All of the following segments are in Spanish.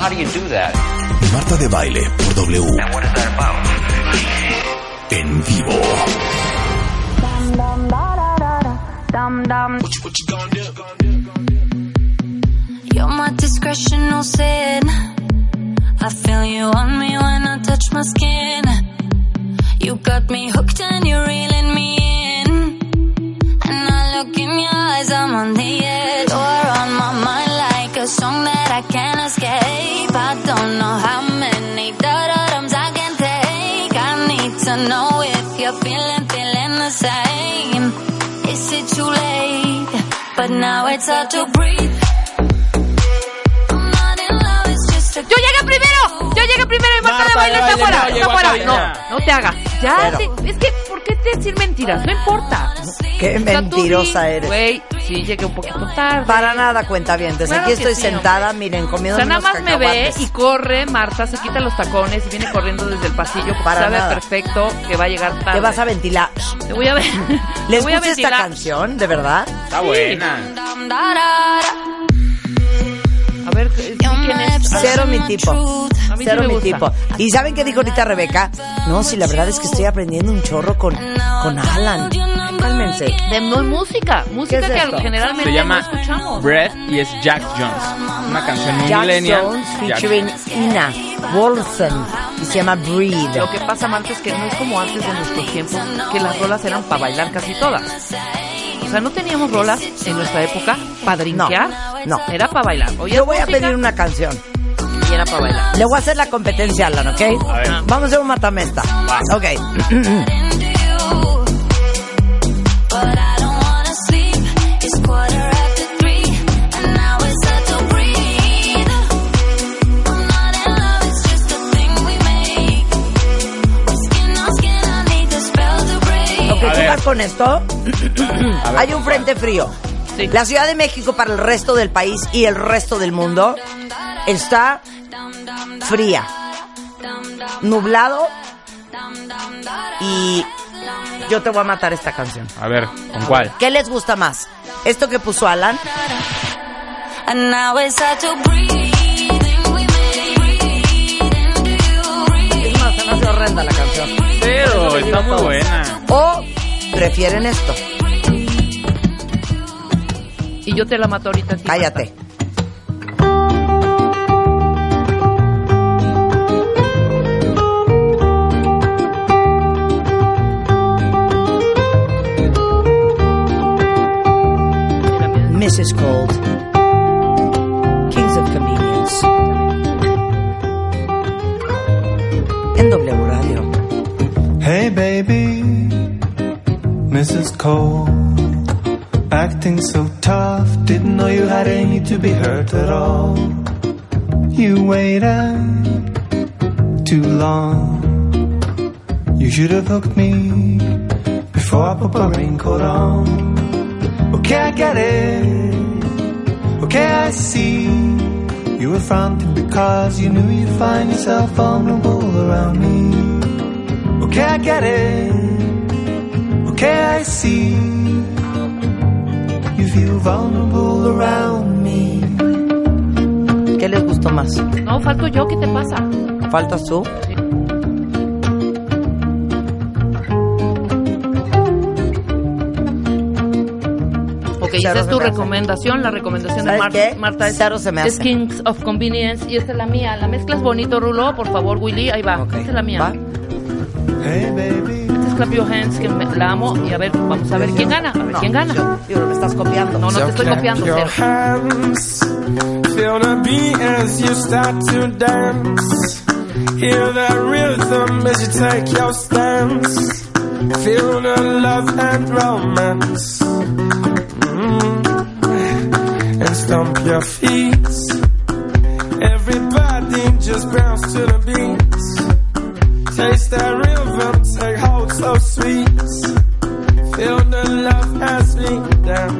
How do you do that? Marta de baile por W. What is that about? En vivo. You're my discretional sin. I feel you on me when I touch my skin. You got me hooked and you're reeling me the same. Is it too late? But now it's hard to breathe. I'm not in love, it's just a ¡Yo llegué primero! ¡Yo llegué primero y Marta, de baile está Baile fuera! no ¡Está llegó a fuera! cabina. No, no te hagas. Ya, Pero- es que, ¿por qué te decir mentiras? No importa. Qué O sea, tú mentirosa eres. Güey, sí, llegué un poquito tarde. Para nada, cuenta bien. Desde Claro aquí estoy sí, sentada, miren, O comiendo sea, nada unos más me ve y corre, Marta, se quita los tacones y viene corriendo desde el pasillo porque Para sabe nada. perfecto que va a llegar tarde. Te vas a ventilar. Te voy a ver. ¿Les voy a gusta esta canción? ¿De verdad? Está buena. A ver, ¿quién es? Cero mi tipo. Sí Cero mi gusta. tipo. ¿Y saben qué dijo ahorita Rebeca? No, si la verdad es que estoy aprendiendo un chorro con, con Alan. Cálmense. De no, música, música es que esto? generalmente Se llama no escuchamos. Breath y es Jack Jones. Una canción muy Jack millennial. Jones Jack- featuring Ina Wolfen. Y se llama Breathe. Lo que pasa, Marta, es que no es como antes de nuestros tiempos, que las rolas eran para bailar casi todas. O sea, no teníamos rolas en nuestra época para drinkear. No, no. Era para bailar. Oye, Yo voy a pedir una canción. Y era para bailar. Le voy a hacer la competencia a Alan, ¿ok? A ver. Vamos a hacer un matamesta. Ok, con esto? Ver, Hay un frente frío. Sí. La Ciudad de México para el resto del país y el resto del mundo está fría, nublado y yo te voy a matar esta canción. A ver, ¿con cuál? ¿Qué les gusta más? ¿Esto que puso Alan? And now it's hard to breathe. We make breathe into you. Es más, se me hace horrenda la canción. Pero está muy buena. ¿O prefieren esto? Y yo te la mato ahorita. Cállate. Marta. is called Kings of Convenience. En W Radio. Hey baby, Mrs. Cole, acting so tough. Didn't know you had any to be hurt at all. You waited too long. You should have hooked me before I put my raincoat on. Okay, I get it. Okay, I see. You were fronting because you knew you'd find yourself vulnerable around me. Okay, I get it. Okay, I see. You feel vulnerable around me. ¿Qué les gustó más? No, falto yo, ¿qué te pasa? ¿Faltas tú? Cero esa es tu recomendación. La recomendación de ¿Sabes Mar- qué? Marta es, Cero se me es hace. Kings of Convenience y esta es la mía. La mezcla es bonito, Rulo. Por favor, Willy, ahí va. Ok. Esta es la mía. ¿Va? Hey, baby. Esta es Clap Your Hands, que me- la amo. Y a ver, vamos a ver quién gana. A ver quién gana. Digo, me estás copiando. No, no te estoy copiando, Your hands, feel the beat as you start to dance. Hear the rhythm as you take your stance. Feel the love and romance. Mm. And stomp your feet. Everybody just bounce to the beat. Taste that rhythm, take hold so sweet. Feel the love as we dance.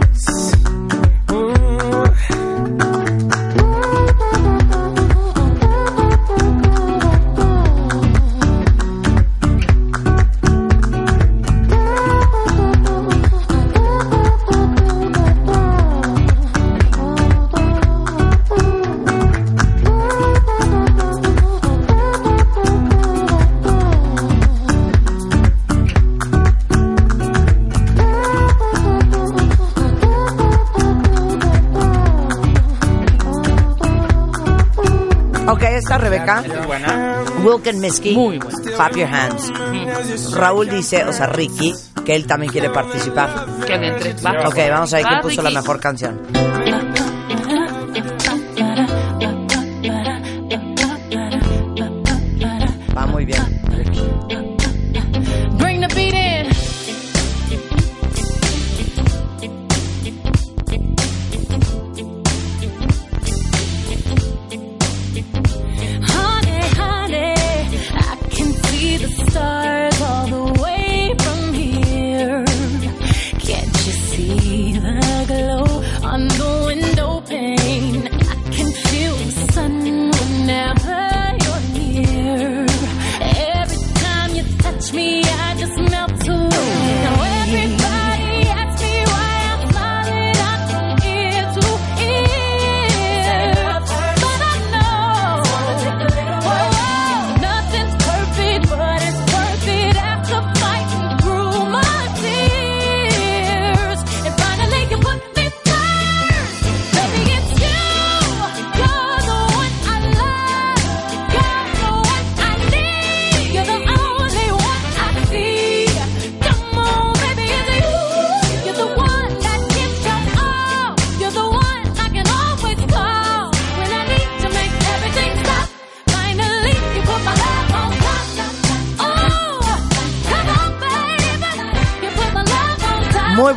Esa es buena. Wilken Miski. Muy bueno. Clap Your Hands. Raúl dice, o sea, Ricky, que él también quiere participar. Que entre. Va. Ok, vamos a ver quién Va, puso la Ricky. mejor canción. The glow on the window pane? I can feel the sun whenever you're near. Every time you touch me,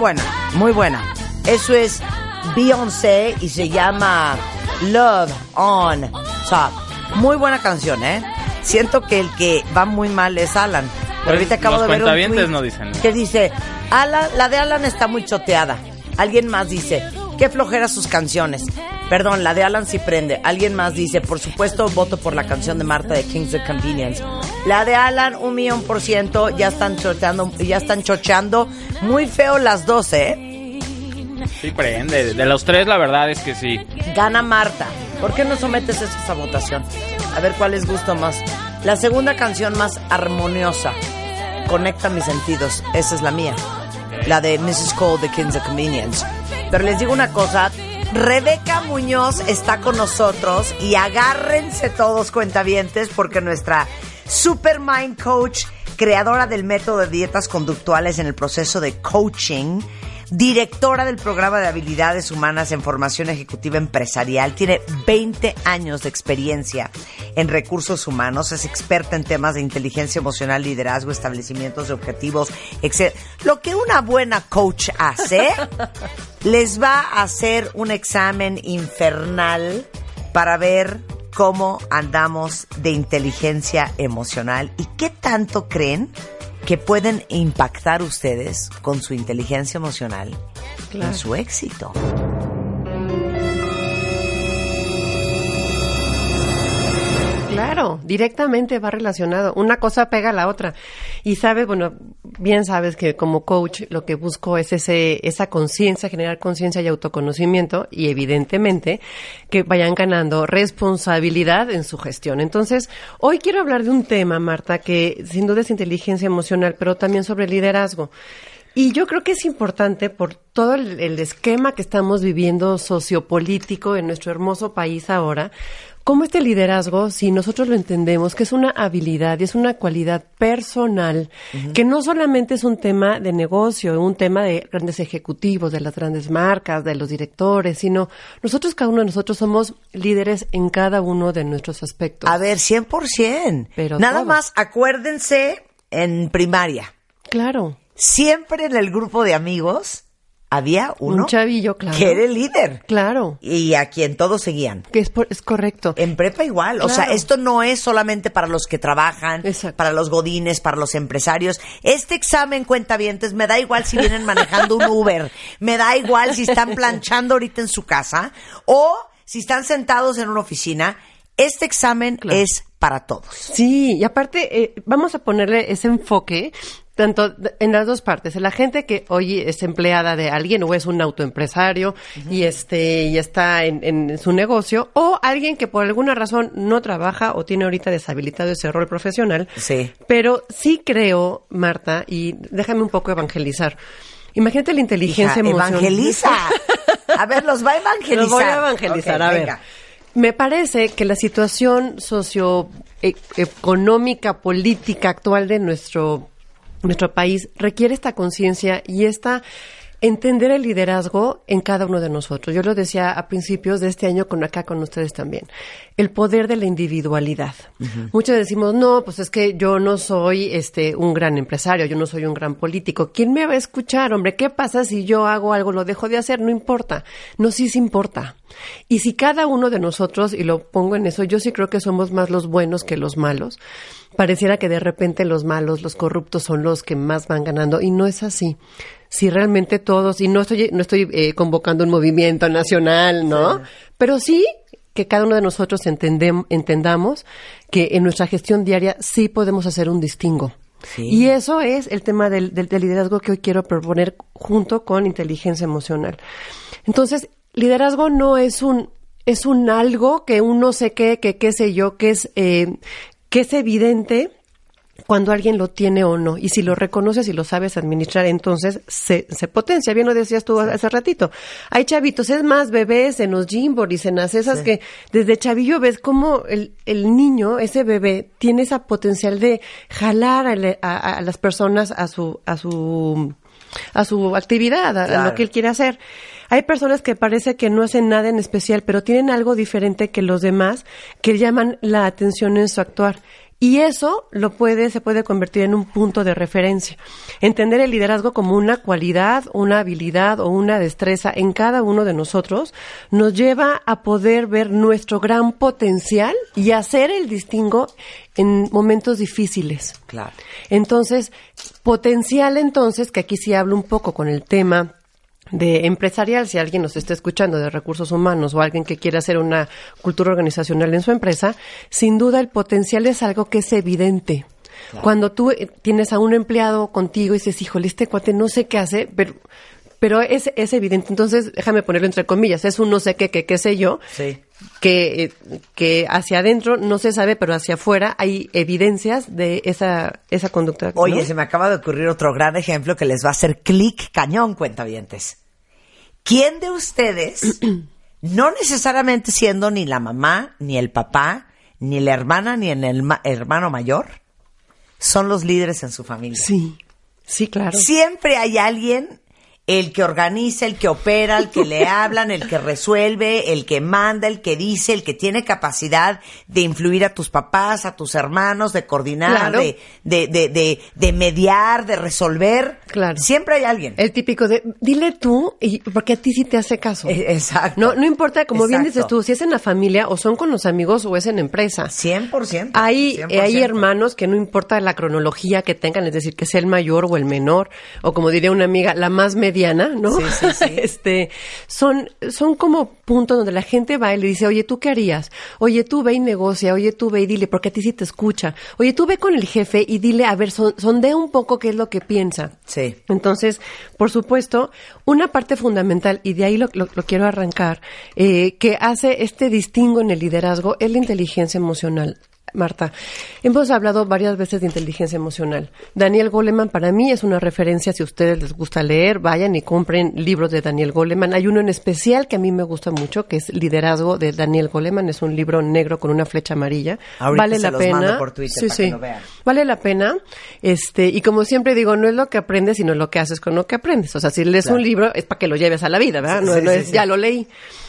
buena, muy buena. Eso es Beyoncé y se llama Love on Top. Muy buena canción, ¿eh? Siento que el que va muy mal es Alan. Pero Pues, ahorita acabo de ver un tweet no dicen que dice, Alan, la de Alan está muy choteada. Alguien más dice, qué flojera sus canciones. Perdón, la de Alan sí prende. Alguien más dice, por supuesto, voto por la canción de Marta de Kings of Convenience. La de Alan, un millón por ciento, ya están choteando, ya están chocheando. Muy feo las dos, ¿eh? Sí, prende. De los tres, la verdad es que sí. Gana Marta. ¿Por qué no sometes eso a votación? A ver cuál les gusta más. La segunda canción más armoniosa. Conecta mis sentidos. Esa es la mía. La de Mrs. Cole de Kings of Convenience. Pero les digo una cosa. Rebeca Muñoz está con nosotros y agárrense todos cuentavientes porque nuestra Super Mind Coach, creadora del método de dietas conductuales en el proceso de coaching, directora del programa de habilidades humanas en formación ejecutiva empresarial, tiene 20 años de experiencia en recursos humanos, es experta en temas de inteligencia emocional, liderazgo, establecimientos de objetivos, etc. Lo que una buena coach hace, les va a hacer un examen infernal para ver cómo andamos de inteligencia emocional y qué tanto creen que pueden impactar ustedes con su inteligencia emocional en su éxito. Claro, directamente va relacionado. Una cosa pega a la otra. Y sabes, bueno, bien sabes que como coach lo que busco es ese, esa conciencia, generar conciencia y autoconocimiento y evidentemente que vayan ganando responsabilidad en su gestión. Entonces, hoy quiero hablar de un tema, Marta, que sin duda es inteligencia emocional, pero también sobre liderazgo. Y yo creo que es importante por todo el, el esquema que estamos viviendo sociopolítico en nuestro hermoso país ahora, cómo este liderazgo, si nosotros lo entendemos, que es una habilidad y es una cualidad personal, que no solamente es un tema de negocio, un tema de grandes ejecutivos, de las grandes marcas, de los directores, sino nosotros, cada uno de nosotros somos líderes en cada uno de nuestros aspectos. A ver, 100%. Pero Nada todos. más acuérdense en primaria. Claro. Siempre en el grupo de amigos había uno Un chavillo, claro. que era el líder Claro. y a quien todos seguían. Que es, por- es correcto. En prepa igual, o sea, esto no es solamente para los que trabajan, Exacto. para los godines, para los empresarios. Este examen cuentavientes me da igual si vienen manejando un Uber, me da igual si están planchando ahorita en su casa o si están sentados en una oficina. Este examen Claro. es para todos. Sí, y aparte eh, vamos a ponerle ese enfoque tanto en las dos partes, la gente que hoy es empleada de alguien o es un autoempresario y este y está en, en su negocio o alguien que por alguna razón no trabaja o tiene ahorita deshabilitado ese rol profesional. Sí. Pero sí creo, Marta, y déjame un poco evangelizar. Imagínate la inteligencia emocional. evangeliza. A ver, los va a evangelizar. Los voy a evangelizar, a ver. venga. Me parece que la situación socioeconómica, política actual de nuestro, nuestro país requiere esta conciencia y esta entender el liderazgo en cada uno de nosotros. Yo lo decía a principios de este año con acá con ustedes también. El poder de la individualidad. Muchos decimos, no, pues es que yo no soy este un gran empresario, yo no soy un gran político. ¿Quién me va a escuchar, hombre? ¿Qué pasa si yo hago algo, lo dejo de hacer? No importa. No, sí sí importa. Y si cada uno de nosotros, y lo pongo en eso, yo sí creo que somos más los buenos que los malos. Pareciera que de repente los malos, los corruptos son los que más van ganando y no es así. Si realmente todos, y no estoy, no estoy eh, convocando un movimiento nacional, ¿no? Pero sí que cada uno de nosotros entendem- entendamos que en nuestra gestión diaria sí podemos hacer un distingo. Sí. Y eso es el tema del, del- del liderazgo que hoy quiero proponer junto con inteligencia emocional. Entonces, liderazgo no es un es un algo que uno sé qué, que qué sé yo, que es eh, que es evidente cuando alguien lo tiene o no. Y si lo reconoces y lo sabes administrar, entonces se, se potencia. Bien lo decías tú hace ratito. Hay chavitos, es más, bebés en los gymborees, en las esas que desde chavillo ves cómo el, el niño, ese bebé, tiene esa potencial de jalar a, le- a- a las personas a su, a su, a su actividad, a- lo que él quiere hacer. Hay personas que parece que no hacen nada en especial, pero tienen algo diferente que los demás que llaman la atención en su actuar. Y eso lo puede, se puede convertir en un punto de referencia. Entender el liderazgo como una cualidad, una habilidad o una destreza en cada uno de nosotros nos lleva a poder ver nuestro gran potencial y hacer el distingo en momentos difíciles. Claro. Entonces, potencial entonces, que aquí sí hablo un poco con el tema de empresarial, si alguien nos está escuchando de recursos humanos o alguien que quiere hacer una cultura organizacional en su empresa, sin duda el potencial es algo que es evidente. Cuando tú eh, tienes a un empleado contigo y dices, híjole, este cuate no sé qué hace, pero, pero es, es evidente. Entonces, déjame ponerlo entre comillas, es un no sé qué, qué, qué sé yo, Sí. que, eh, que hacia adentro no se sabe, pero hacia afuera hay evidencias de esa, esa conducta. ¿no? Oye, se me acaba de ocurrir otro gran ejemplo que les va a hacer clic cañón, cuentavientes. ¿Quién de ustedes, no necesariamente siendo ni la mamá, ni el papá, ni la hermana, ni en el ma- hermano mayor, son los líderes en su familia? Sí, sí, claro. Siempre hay alguien, el que organiza, el que opera, el que le hablan, el que resuelve, el que manda, el que dice, el que tiene capacidad de influir a tus papás, a tus hermanos, de coordinar, Claro. de, de, de, de, de mediar, de resolver. Claro. Siempre hay alguien. El típico de, dile tú, y porque a ti sí te hace caso. Eh, Exacto. No, no importa, como bien dices tú, si es en la familia o son con los amigos o es en empresa. 100%. Hay, 100%. eh, hay hermanos que no importa la cronología que tengan, es decir, que sea el mayor o el menor, o como diría una amiga, la más mediana, ¿no? Sí, sí, sí. este, son, son como puntos donde la gente va y le dice, oye, ¿tú qué harías? Oye, tú ve y negocia, oye, tú ve y dile, porque a ti sí te escucha. Oye, tú ve con el jefe y dile, a ver, son, sondea un poco qué es lo que piensa. Sí. Entonces, por supuesto, una parte fundamental, y de ahí lo, lo- lo quiero arrancar, eh, que hace este distingo en el liderazgo es la inteligencia emocional. Marta. Hemos hablado varias veces de inteligencia emocional. Daniel Goleman para mí es una referencia. Si a ustedes les gusta leer, vayan y compren libros de Daniel Goleman. Hay uno en especial que a mí me gusta mucho, que es Liderazgo de Daniel Goleman. Es un libro negro con una flecha amarilla. Ahorita vale se la los pena. mando por Twitter sí, para sí. que lo vean. Vale la pena. Este, y como siempre digo, no es lo que aprendes, sino lo que haces con lo que aprendes. O sea, si lees Claro. un libro es para que lo lleves a la vida, ¿verdad? No sí, no sí, es, ya lo leí.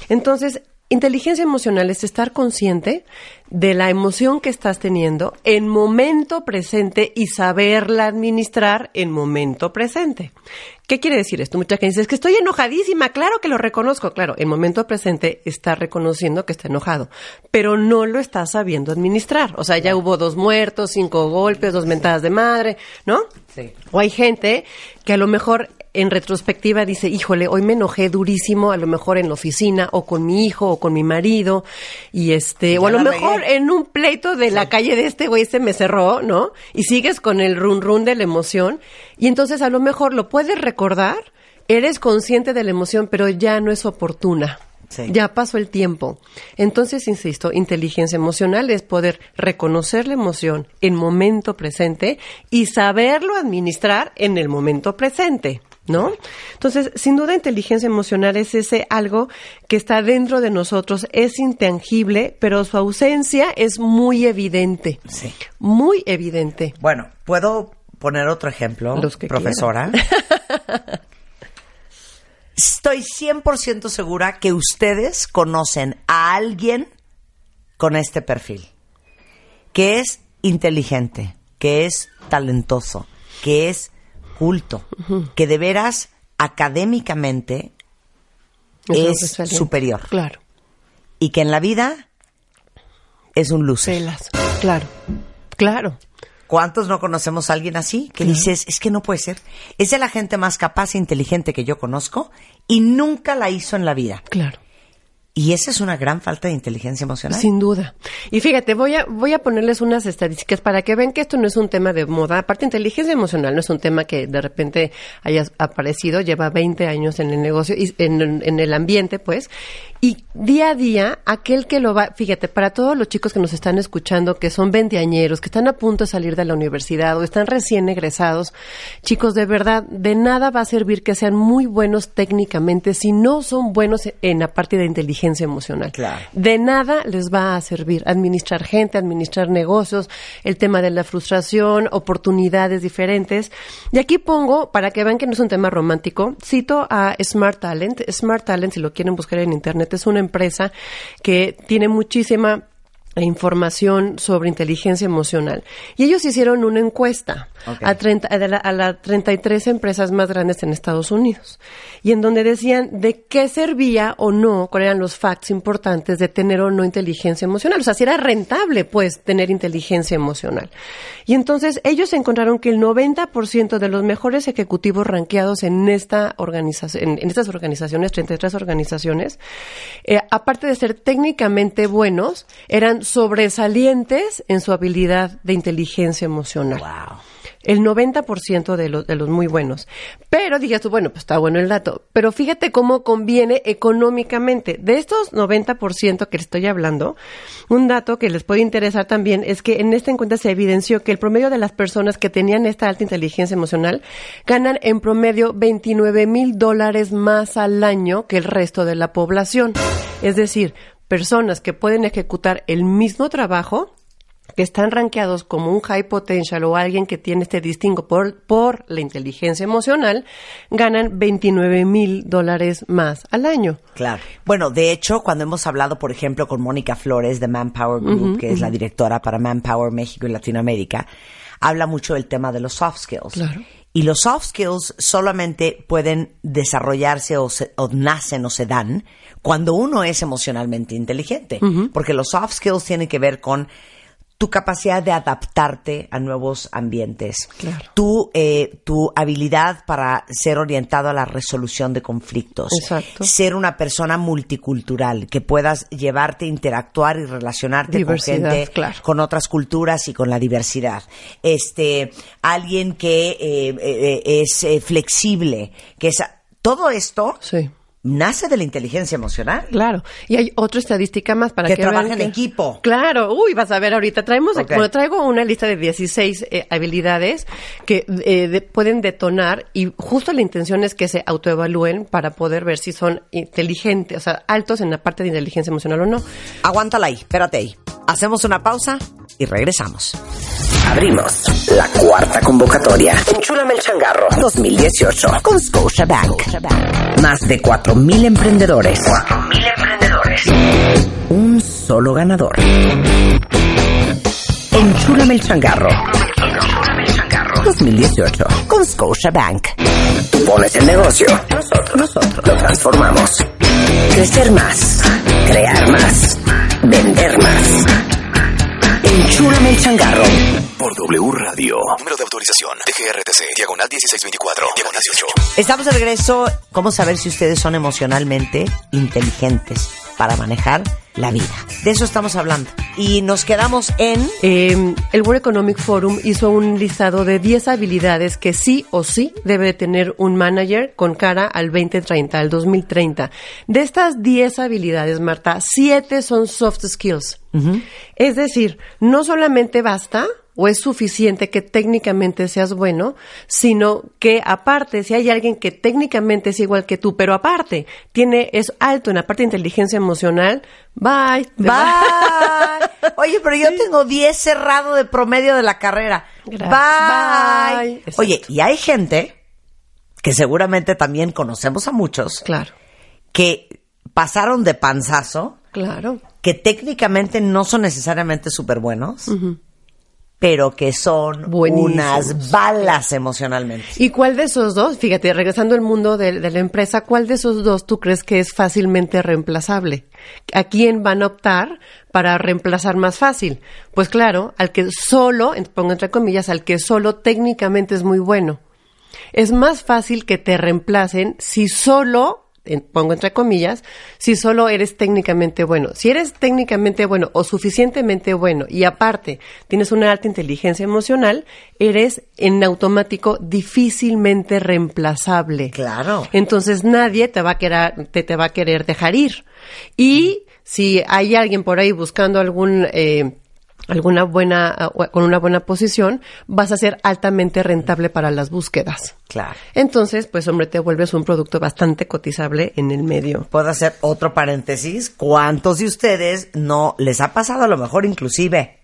Entonces, inteligencia emocional es estar consciente de la emoción que estás teniendo en momento presente y saberla administrar en momento presente. ¿Qué quiere decir esto? Mucha gente dice, es que estoy enojadísima, claro que lo reconozco, claro, en momento presente está reconociendo que está enojado, pero no lo está sabiendo administrar. O sea, ya hubo dos muertos, cinco golpes, dos mentadas de madre, ¿no? Sí. O hay gente que a lo mejor en retrospectiva dice, híjole, hoy me enojé durísimo, a lo mejor en la oficina, o con mi hijo, o con mi marido, y este, o a lo mejor regué. en un pleito de la calle de este güey se me cerró, ¿no? Y sigues con el run run de la emoción, y entonces a lo mejor lo puedes recordar, eres consciente de la emoción, pero ya no es oportuna. Sí. Ya pasó el tiempo. Entonces, insisto, inteligencia emocional es poder reconocer la emoción en momento presente y saberlo administrar en el momento presente. ¿No? Entonces, sin duda, inteligencia emocional es ese algo que está dentro de nosotros, es intangible, pero su ausencia es muy evidente. Sí. Muy evidente. Bueno, ¿puedo poner otro ejemplo, Los que profesora? Estoy 100% segura que ustedes conocen a alguien con este perfil, que es inteligente, que es talentoso, que es culto, que de veras académicamente es superior Claro. y que en la vida es un. Pelas. Claro. Claro. ¿Cuántos no conocemos a alguien así? Que dices, es que no puede ser. Es de la gente más capaz e inteligente que yo conozco y nunca la hizo en la vida. Claro. Y esa es una gran falta de inteligencia emocional. Sin duda. Y fíjate, voy a, voy a ponerles unas estadísticas para que vean que esto no es un tema de moda. Aparte, inteligencia emocional no es un tema que de repente haya aparecido, lleva 20 años en el negocio, y en, en el ambiente, pues. Y día a día, aquel que lo va, fíjate, para todos los chicos que nos están escuchando, que son veinteañeros, que están a punto de salir de la universidad o están recién egresados, chicos, de verdad, de nada va a servir que sean muy buenos técnicamente si no son buenos en la parte de inteligencia emocional. Claro. De nada les va a servir administrar gente, administrar negocios, el tema de la frustración, oportunidades diferentes. Y aquí pongo, para que vean que no es un tema romántico, cito a Smart Talent. Smart Talent, si lo quieren buscar en internet, es una empresa que tiene muchísima información sobre inteligencia emocional. Y ellos hicieron una encuesta A, 30, a, la- a las 33 empresas más grandes en Estados Unidos. Y en donde decían de qué servía o no, cuáles eran los facts importantes de tener o no inteligencia emocional. O sea, si era rentable, pues, tener inteligencia emocional. Y entonces ellos encontraron que el 90% de los mejores ejecutivos ranqueados en esta organización, en, en estas organizaciones, 33 organizaciones, eh, aparte de ser técnicamente buenos, eran sobresalientes en su habilidad de inteligencia emocional. Wow. El 90% de los, de los muy buenos. Pero digas tú, bueno, pues está bueno el dato. Pero fíjate cómo conviene económicamente. De estos 90% que les estoy hablando, un dato que les puede interesar también es que en esta encuesta se evidenció que el promedio de las personas que tenían esta alta inteligencia emocional ganan en promedio 29 mil dólares más al año que el resto de la población. Es decir, personas que pueden ejecutar el mismo trabajo que están rankeados como un high potential o alguien que tiene este distingo por, por la inteligencia emocional, ganan 29 mil dólares más al año. Claro. Bueno, de hecho, cuando hemos hablado, por ejemplo, con Mónica Flores de Manpower Group, que es la directora para Manpower México y Latinoamérica, habla mucho del tema de los soft skills. Claro. Y los soft skills solamente pueden desarrollarse o, se- o nacen o se dan cuando uno es emocionalmente inteligente. Porque los soft skills tienen que ver con tu capacidad de adaptarte a nuevos ambientes, Claro. tu, eh, tu habilidad para ser orientado a la resolución de conflictos, Exacto. ser una persona multicultural, que puedas llevarte, interactuar y relacionarte Diversidad, con gente, claro. con otras culturas y con la diversidad. Este, alguien que eh, eh, es eh, flexible, que es todo esto Sí. Nace de la inteligencia emocional. Claro. Y hay otra estadística más para Que que, trabaja vean en equipo. Claro. Uy, vas a ver ahorita. Traemos, bueno, traigo una lista de 16 eh, habilidades que eh, de- pueden detonar y justo la intención es que se autoevalúen para poder ver si son inteligentes, o sea, altos en la parte de inteligencia emocional o no. Aguántala ahí, espérate ahí. Hacemos una pausa y regresamos. Abrimos la cuarta convocatoria. Enchúlame el changarro 2018 con Scotiabank. Más de 4.000 emprendedores. 4.000 emprendedores. Un solo ganador. Enchúlame el changarro. Enchúlame el changarro 2018 con Scotiabank. Tú pones el negocio. Nosotros, nosotros lo transformamos. Crecer más. Crear más. Vender más. Enchúlame el changarro. Por W Radio. Número de autorización. DGRTC. Diagonal 1624. Diagonal 18. Estamos de regreso. ¿Cómo saber si ustedes son emocionalmente inteligentes para manejar la vida? De eso estamos hablando. Y nos quedamos en... Eh, el World Economic Forum hizo un listado de 10 habilidades que sí o sí debe de tener un manager con cara al 2030, al 2030. De estas 10 habilidades, Marta, 7 son soft skills. Es decir, no solamente basta o es suficiente que técnicamente seas bueno, sino que aparte, si hay alguien que técnicamente es igual que tú, pero aparte tiene es alto en la parte de inteligencia emocional, bye. Bye. Oye, pero yo tengo 10 cerrado de promedio de la carrera. Gracias. Bye. Bye. Oye, y hay gente que seguramente también conocemos a muchos Claro, que pasaron de panzazo, claro. que técnicamente no son necesariamente súper buenos, pero que son Buenísimos. unas balas emocionalmente. ¿Y cuál de esos dos, fíjate, regresando al mundo de, de la empresa, cuál de esos dos tú crees que es fácilmente reemplazable? ¿A quién van a optar para reemplazar más fácil? Pues claro, al que solo, pongo entre comillas, al que solo técnicamente es muy bueno. Es más fácil que te reemplacen si solo, en- pongo entre comillas, si solo eres técnicamente bueno. Si eres técnicamente bueno o suficientemente bueno y aparte tienes una alta inteligencia emocional, eres en automático difícilmente reemplazable. Claro. Entonces nadie te va a querer, te, te va a querer dejar ir. Y si hay alguien por ahí buscando algún eh, alguna buena o- con una buena posición, vas a ser altamente rentable para las búsquedas. Claro. Entonces, pues hombre, te vuelves un producto bastante cotizable en el medio. Puedo hacer otro paréntesis. ¿Cuántos de ustedes no les ha pasado a lo mejor inclusive?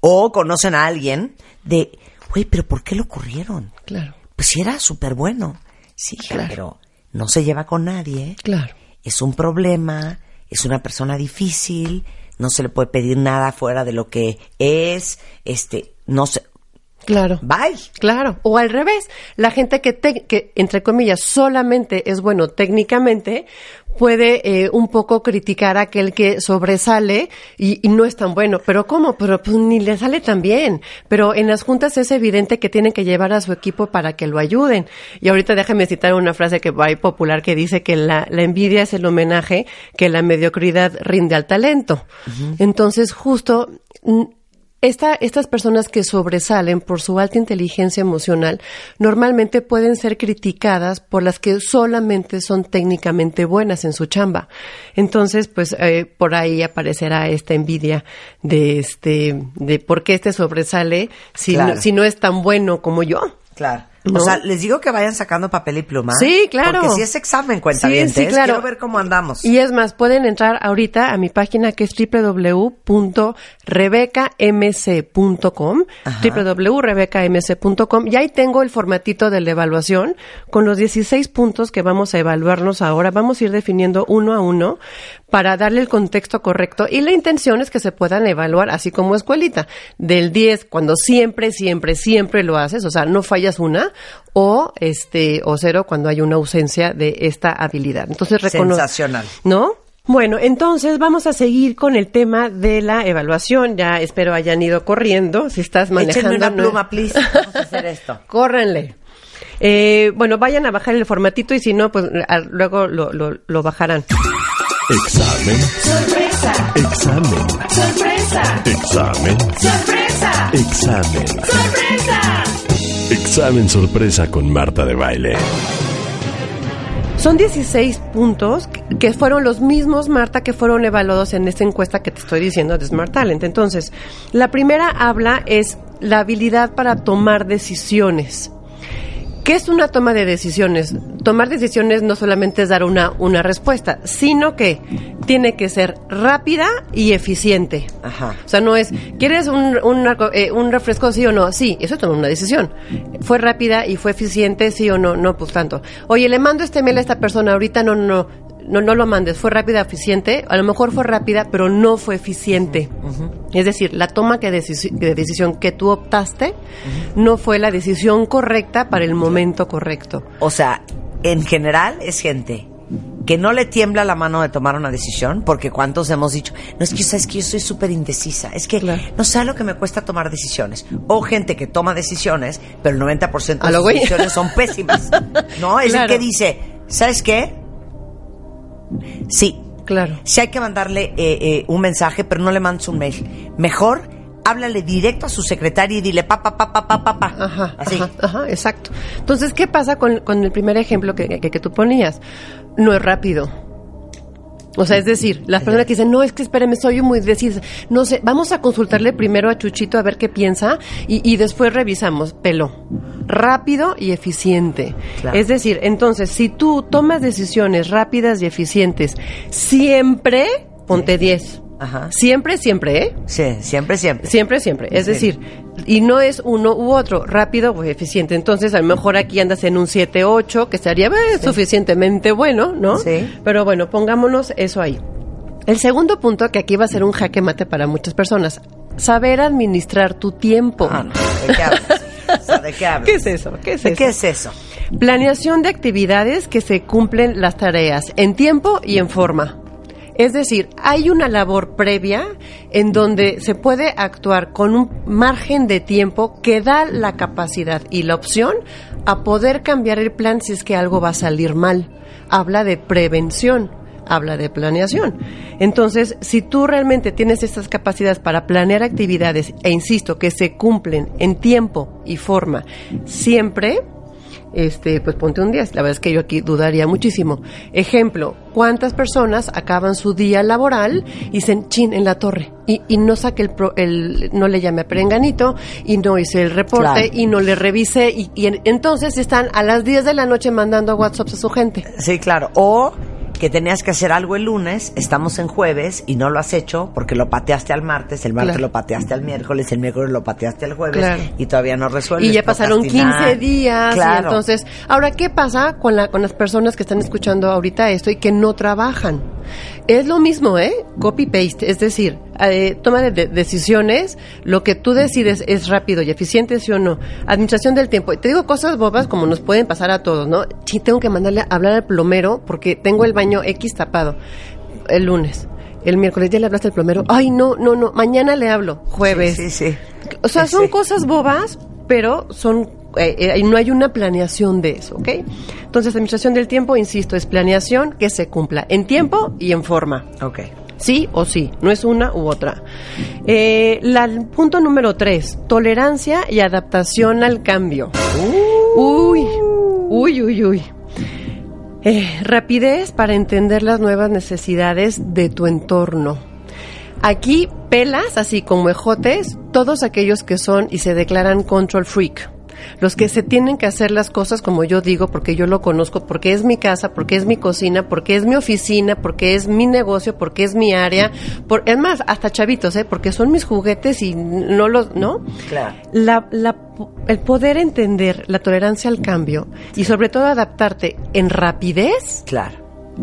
O conocen a alguien de, güey, pero ¿por qué lo corrieron? Claro. Pues sí era súper bueno. Sí, Claro. pero no se lleva con nadie. Claro. Es un problema, es una persona difícil, no se le puede pedir nada fuera de lo que es, este, no sé. Claro. Bye. Claro. O al revés, la gente que, te- que entre comillas, solamente es bueno técnicamente, puede eh, un poco criticar a aquel que sobresale y, y no es tan bueno. Pero ¿cómo? Pero pues ni le sale tan bien. Pero en las juntas es evidente que tienen que llevar a su equipo para que lo ayuden. Y ahorita déjame citar una frase que va ahí popular que dice que la, la envidia es el homenaje que la mediocridad rinde al talento. Entonces, justo... esta- estas personas que sobresalen por su alta inteligencia emocional normalmente pueden ser criticadas por las que solamente son técnicamente buenas en su chamba. Entonces, pues eh, por ahí aparecerá esta envidia de este de por qué este sobresale si, Claro. no, si no es tan bueno como yo. Claro. ¿No? O sea, les digo que vayan sacando papel y pluma. Sí, claro. Porque si es examen, cuenta Sí, sí, claro. Quiero ver cómo andamos. Y es más, pueden entrar ahorita a mi página que es www.rebecamc.com, www.rebecamc.com, y ahí tengo el formatito de la evaluación con los 16 puntos que vamos a evaluarnos ahora. Vamos a ir definiendo uno a uno para darle el contexto correcto y la intención es que se puedan evaluar así como escuelita. Del 10, cuando siempre, siempre, siempre lo haces, o sea, no fallas una, o este, o cero cuando hay una ausencia de esta habilidad. Entonces, Sensacional. ¿no? Bueno, entonces vamos a seguir con el tema de la evaluación. Ya espero hayan ido corriendo. Si estás manejando. Échenme una no- pluma, please. Vamos a hacer esto. Córranle. Eh, bueno, vayan a bajar el formatito y si no, pues a- luego lo, lo, lo bajarán. Examen. Sorpresa. Examen. Sorpresa. Examen. Sorpresa. Examen. Sorpresa. Examen sorpresa con Marta de Baile. Son 16 puntos que- que fueron los mismos, Marta, que fueron evaluados en esta encuesta que te estoy diciendo de Smart Talent. Entonces, la primera habla es la habilidad para tomar decisiones. ¿Qué es una toma de decisiones? Tomar decisiones no solamente es dar una, una respuesta, sino que tiene que ser rápida y eficiente. Ajá. O sea, no es, ¿quieres un, co- eh, un refresco sí o no? Sí, eso es tomar una decisión. ¿Fue rápida y fue eficiente sí o no? No, pues tanto. Oye, le mando este mail a esta persona, ahorita no, no, no. No, no lo mandes, fue rápida, eficiente, a lo mejor fue rápida, pero no fue eficiente. Es decir, la toma que de decisión que tú optaste no fue la decisión correcta para el momento correcto. O sea, en general es gente que no le tiembla la mano de tomar una decisión, porque cuántos hemos dicho, no es que sabes que yo soy súper indecisa, es que no sé lo que me cuesta tomar decisiones. O gente que toma decisiones, pero el 90% A de güey. decisiones son pésimas. No, es Claro. el que dice, ¿sabes qué? Sí. Claro. Si hay que mandarle eh, eh, un mensaje, pero no le mandes un mail. Mejor háblale directo a su secretaria y dile pa pa pa pa pa pa pa. Ajá, Así. Ajá, ajá, exacto. Entonces, ¿qué pasa con, con el primer ejemplo que, que, que tú ponías? No es rápido. O sea, es decir, las personas que dicen, no, es que espéreme, soy muy decir, no sé, vamos a consultarle primero a Chuchito a ver qué piensa y, y después revisamos. Pelo. Rápido y eficiente. Claro. Es decir, entonces, si tú tomas decisiones rápidas y eficientes, siempre ponte 10. Ajá. Siempre, siempre, ¿eh? Sí, siempre, siempre. Siempre, siempre. Es Sí. decir, y no es uno u otro, rápido o eficiente. Entonces, a lo mejor aquí andas en un 7-8, que estaría eh, suficientemente bueno, ¿no? Sí. Pero bueno, pongámonos eso ahí. El segundo punto, que aquí va a ser un jaque mate para muchas personas, saber administrar tu tiempo. Ah, no. ¿De qué hablas? O sea, ¿De qué hablas? ¿Qué es eso? ¿Qué es ¿De eso? qué es eso? Planeación de actividades que se cumplen las tareas en tiempo y en forma. Es decir, hay una labor previa en donde se puede actuar con un margen de tiempo que da la capacidad y la opción a poder cambiar el plan si es que algo va a salir mal. Habla de prevención, habla de planeación. Entonces, si tú realmente tienes estas capacidades para planear actividades, e insisto, que se cumplen en tiempo y forma, siempre, este, pues ponte un 10. La verdad es que yo aquí dudaría muchísimo. Ejemplo, ¿cuántas personas acaban su día laboral y dicen, chin, en la torre? Y, y no saque el, pro- el, no le llame a Perenganito, y no hice el reporte, Claro. y no le revisé, y, y en- entonces están a las 10 de la noche mandando WhatsApp a su gente. Sí, claro. O que tenías que hacer algo el lunes, estamos en jueves y no lo has hecho porque lo pateaste al martes, el martes Claro. lo pateaste al miércoles, el miércoles lo pateaste al jueves Claro. y todavía no resuelves. Y ya pasaron procrastinar. 15 días. y entonces, ahora, ¿qué pasa con, la, con las personas que están escuchando ahorita esto y que no trabajan? Es lo mismo, ¿eh? Copy-paste. Es decir, eh, toma de, de- decisiones, lo que tú decides es rápido y eficiente, sí o no. Administración del tiempo. Te digo cosas bobas como nos pueden pasar a todos, ¿no? Sí, tengo que mandarle a hablar al plomero porque tengo el baño X tapado el lunes. El miércoles ya le hablaste al plomero. Ay, no, no, no. Mañana le hablo. Jueves. Sí, sí. sí. O sea, son sí. cosas bobas, pero son eh, eh, no hay una planeación de eso, ¿ok? Entonces, administración del tiempo, insisto, es planeación que se cumpla en tiempo y en forma. Ok. Sí o sí, no es una u otra. Eh, la- el punto número tres, tolerancia y adaptación al cambio. Uy, uy, uy, uy. Eh, rapidez para entender las nuevas necesidades de tu entorno. Aquí pelas, así como ejotes, todos aquellos que son y se declaran control freak. Los que se tienen que hacer las cosas como yo digo, porque yo lo conozco, porque es mi casa, porque es mi cocina, porque es mi oficina, porque es mi negocio, porque es mi área. Por, es más, hasta chavitos, ¿eh? Porque son mis juguetes y no los, ¿no? Claro. La, la- el poder entender la tolerancia al cambio y sobre todo adaptarte en rapidez Claro.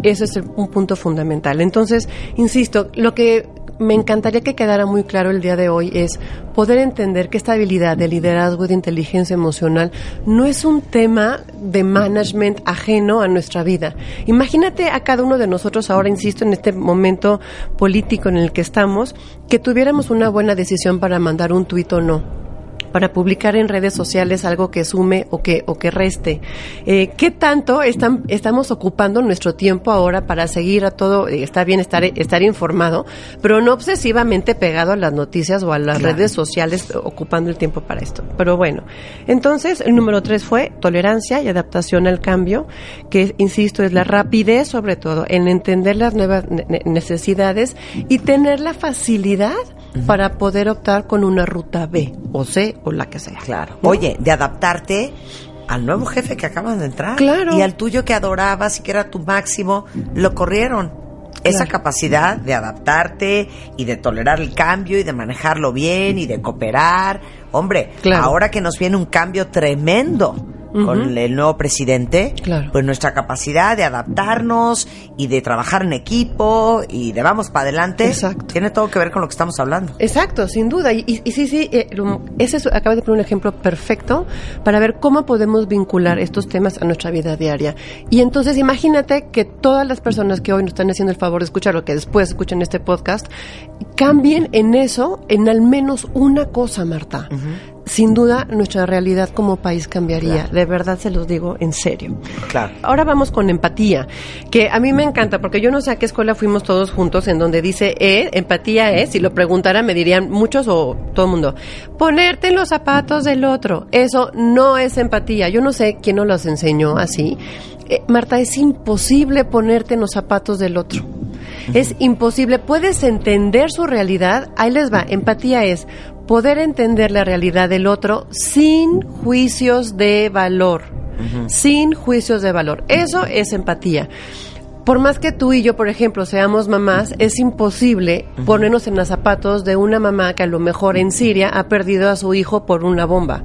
eso es un punto fundamental. Entonces, insisto, lo que me encantaría que quedara muy claro el día de hoy es poder entender que esta habilidad de liderazgo y de inteligencia emocional no es un tema de management ajeno a nuestra vida. Imagínate a cada uno de nosotros ahora, insisto, en este momento político en el que estamos, que tuviéramos una buena decisión para mandar un tuit o no para publicar en redes sociales algo que sume o que, o que reste. Eh, ¿Qué tanto están, estamos ocupando nuestro tiempo ahora para seguir a todo? eh, está bien estar, estar informado, pero no obsesivamente pegado a las noticias o a las Claro. redes sociales ocupando el tiempo para esto. Pero bueno, entonces el número tres fue tolerancia y adaptación al cambio, que insisto es la rapidez sobre todo en entender las nuevas ne- ne- necesidades y tener la facilidad para poder optar con una ruta B o C o la que sea. Claro. Oye, de adaptarte al nuevo jefe que acabas de entrar. Claro. Y al tuyo que adorabas y que era tu máximo, lo corrieron. Esa capacidad de adaptarte y de tolerar el cambio y de manejarlo bien y de cooperar. Hombre, Claro. ahora que nos viene un cambio tremendo con el nuevo presidente, pues nuestra capacidad de adaptarnos y de trabajar en equipo y de vamos para adelante, tiene todo que ver con lo que estamos hablando. Exacto, sin duda. Y, y- y sí, sí, eh, ese es, acabas de poner un ejemplo perfecto para ver cómo podemos vincular estos temas a nuestra vida diaria. Y entonces imagínate que todas las personas que hoy nos están haciendo el favor de escuchar lo que después escuchen este podcast, cambien en eso, en al menos una cosa, Marta. Sin duda, nuestra realidad como país cambiaría. Claro. De verdad se los digo en serio. Claro. Ahora vamos con empatía, que a mí me encanta, porque yo no sé a qué escuela fuimos todos juntos, en donde dice, eh, empatía es, si lo preguntara me dirían muchos o todo el mundo, ponerte en los zapatos del otro. Eso no es empatía. Yo no sé quién nos los enseñó así. Eh, Marta, es imposible ponerte en los zapatos del otro. Es imposible. Puedes entender su realidad. Ahí les va. Empatía es poder entender la realidad del otro sin juicios de valor. Sin juicios de valor. Eso es empatía. Por más que tú y yo, por ejemplo, seamos mamás, es imposible ponernos en los zapatos de una mamá que a lo mejor en Siria ha perdido a su hijo por una bomba.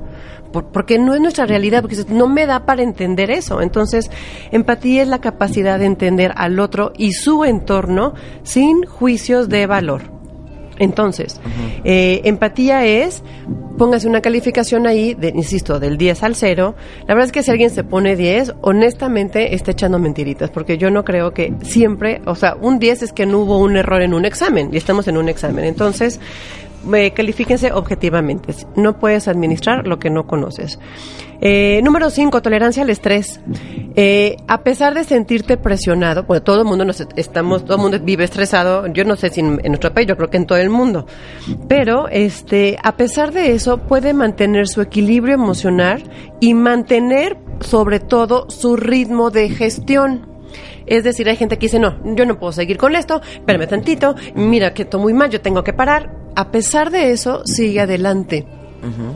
Por- porque no es nuestra realidad, porque no me da para entender eso. Entonces, empatía es la capacidad de entender al otro y su entorno sin juicios de valor. Entonces, eh, empatía es, póngase una calificación ahí, de, insisto, del 10 al 0. La verdad es que si alguien se pone 10, honestamente está echando mentiritas, porque yo no creo que siempre, o sea, un 10 es que no hubo un error en un examen, y estamos en un examen. Entonces, eh, califíquense objetivamente. No puedes administrar lo que no conoces. Eh, número 5, tolerancia al estrés. Eh, a pesar de sentirte presionado, bueno, todo el mundo nos estamos, todo el mundo vive estresado, yo no sé si en, en nuestro país, yo creo que en todo el mundo. Pero, este, a pesar de eso, puede mantener su equilibrio emocional y mantener, sobre todo, su ritmo de gestión. Es decir, hay gente que dice, no, yo no puedo seguir con esto, espérame tantito, mira que estoy muy mal, yo tengo que parar. A pesar de eso, sigue adelante.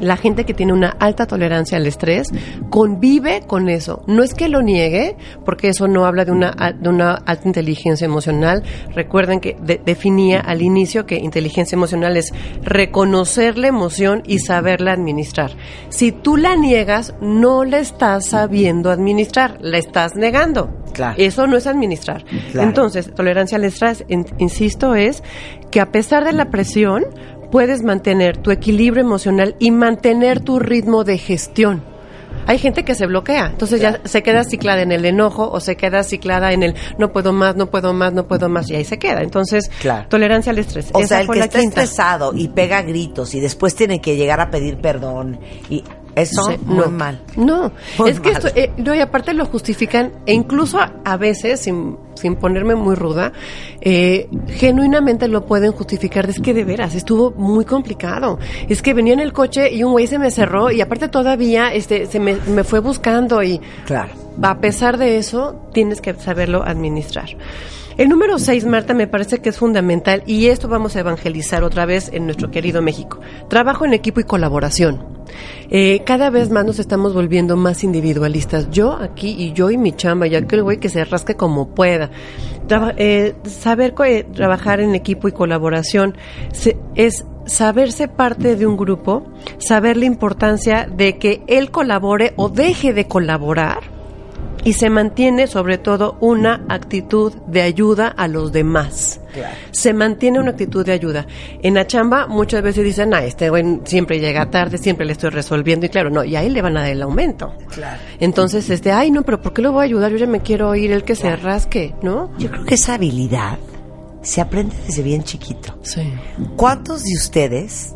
La gente que tiene una alta tolerancia al estrés convive con eso. No es que lo niegue, porque eso no habla de una, de una alta inteligencia emocional. Recuerden que de- definía al inicio que inteligencia emocional es reconocer la emoción y saberla administrar. Si tú la niegas, no la estás sabiendo administrar, la estás negando. Claro. Eso no es administrar. Claro. Entonces, tolerancia al estrés, in- insisto, es que a pesar de la presión, puedes mantener tu equilibrio emocional y mantener tu ritmo de gestión. Hay gente que se bloquea, entonces ya se queda ciclada en el enojo o se queda ciclada en el no puedo más, no puedo más, no puedo más y ahí se queda. Entonces, Claro. tolerancia al estrés. O Esa sea, el que está quinta. estresado y pega gritos y después tiene que llegar a pedir perdón y eso Sí, no. mal. No, Muy es que mal. esto, eh, no, y aparte lo justifican, e incluso a, a veces, sin, sin ponerme muy ruda, eh, genuinamente lo pueden justificar. Es que de veras, estuvo muy complicado. Es que venía en el coche y un güey se me cerró y aparte todavía este, se me, me fue buscando y Claro. a pesar de eso, tienes que saberlo administrar. El número 6, Marta, me parece que es fundamental y esto vamos a evangelizar otra vez en nuestro querido México. Trabajo en equipo y colaboración. Eh, cada vez más nos estamos volviendo más individualistas. Yo aquí y yo y mi chamba y aquel güey que se rasque como pueda. Eh, saber eh, trabajar en equipo y colaboración se- es saberse parte de un grupo, saber la importancia de que él colabore o deje de colaborar y se mantiene sobre todo una actitud de ayuda a los demás. Se mantiene una actitud de ayuda. En la chamba muchas veces dicen, ah, este güey siempre llega tarde, siempre le estoy resolviendo y claro, no, y ahí le van a dar el aumento. Claro. Entonces, este, ay, no, pero ¿por qué lo voy a ayudar? Yo ya me quiero oír el que se rasque, ¿no? Yo creo que esa habilidad se aprende desde bien chiquito. Sí. ¿Cuántos de ustedes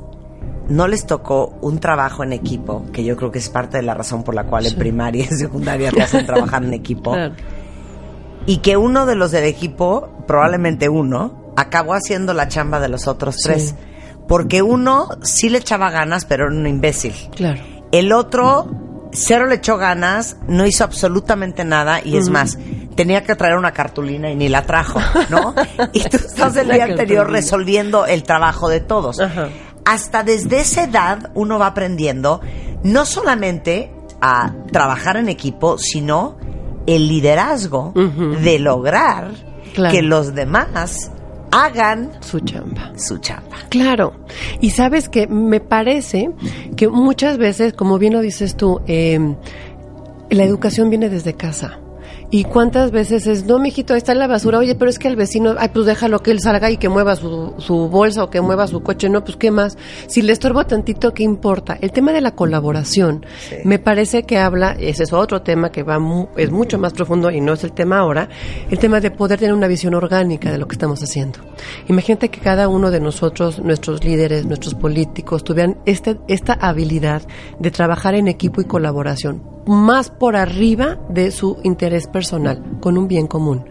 no les tocó un trabajo en equipo, que yo creo que es parte de la razón por la cual en primaria y en secundaria te hacen trabajar en equipo, Claro. y que uno de los del equipo, probablemente uno, acabó haciendo la chamba de los otros tres. Porque uno sí le echaba ganas, pero era un imbécil. Claro. El otro, cero le echó ganas, no hizo absolutamente nada y es más, tenía que traer una cartulina y ni la trajo, ¿no? y tú estás el día anterior resolviendo el trabajo de todos. Hasta desde esa edad uno va aprendiendo no solamente a trabajar en equipo, sino el liderazgo de lograr Claro. que los demás hagan su chamba. Su chamba. Claro. Y sabes que me parece que muchas veces, como bien lo dices tú, eh, la educación viene desde casa. Y cuántas veces es, no, mijito, ahí está la basura, oye, pero es que el vecino, ay, pues déjalo que él salga y que mueva su, su bolsa o que mueva su coche, no, pues qué más. Si le estorbo tantito, ¿qué importa? El tema de la colaboración, me parece que habla, ese es otro tema que va, mu- es mucho más profundo y no es el tema ahora, el tema de poder tener una visión orgánica de lo que estamos haciendo. Imagínate que cada uno de nosotros, nuestros líderes, nuestros políticos, tuvieran este, esta habilidad de trabajar en equipo y colaboración más por arriba de su interés personal, con un bien común.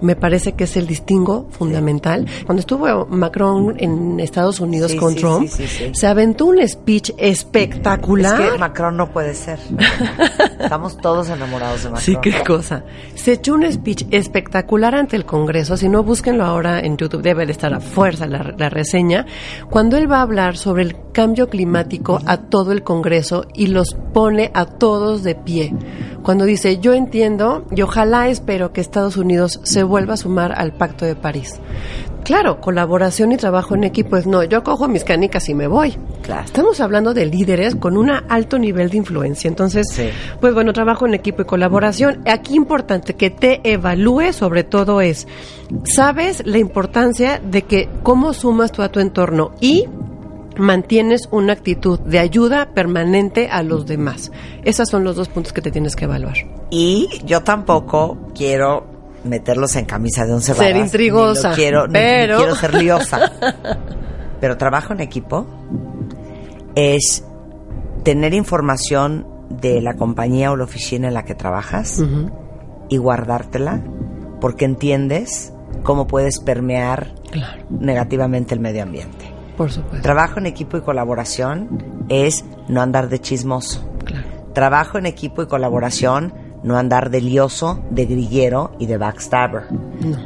Me parece que es el distingo fundamental. Cuando estuvo Macron en Estados Unidos Sí, con sí, Trump, sí, sí, sí. se aventó un speech espectacular. Es que Macron no puede ser. Estamos todos enamorados de Macron. Sí, qué cosa. Se echó un speech espectacular ante el Congreso. Si no, búsquenlo ahora en YouTube. Debe de estar a fuerza la, la reseña. Cuando él va a hablar sobre el cambio climático a todo el Congreso y los pone a todos de pie. Cuando dice, yo entiendo y ojalá espero que Estados Unidos se vuelva a sumar al Pacto de París. Claro, colaboración y trabajo en equipo es no, yo cojo mis canicas y me voy. Claro. Estamos hablando de líderes con un alto nivel de influencia. Entonces, pues bueno, trabajo en equipo y colaboración. Aquí importante que te evalúe sobre todo es, sabes la importancia de que cómo sumas tú a tu entorno y mantienes una actitud de ayuda permanente a los demás. Esos son los dos puntos que te tienes que evaluar. Y yo tampoco quiero meterlos en camisa de once Ser varas, intrigosa, ni lo quiero, ni- ni pero- quiero ser liosa. Pero trabajo en equipo es tener información de la compañía o la oficina en la que trabajas y guardártela porque entiendes cómo puedes permear negativamente el medio ambiente. Por supuesto. Trabajo en equipo y colaboración es no andar de chismoso. Trabajo en equipo y colaboración, no andar de lioso, de grillero y de backstabber.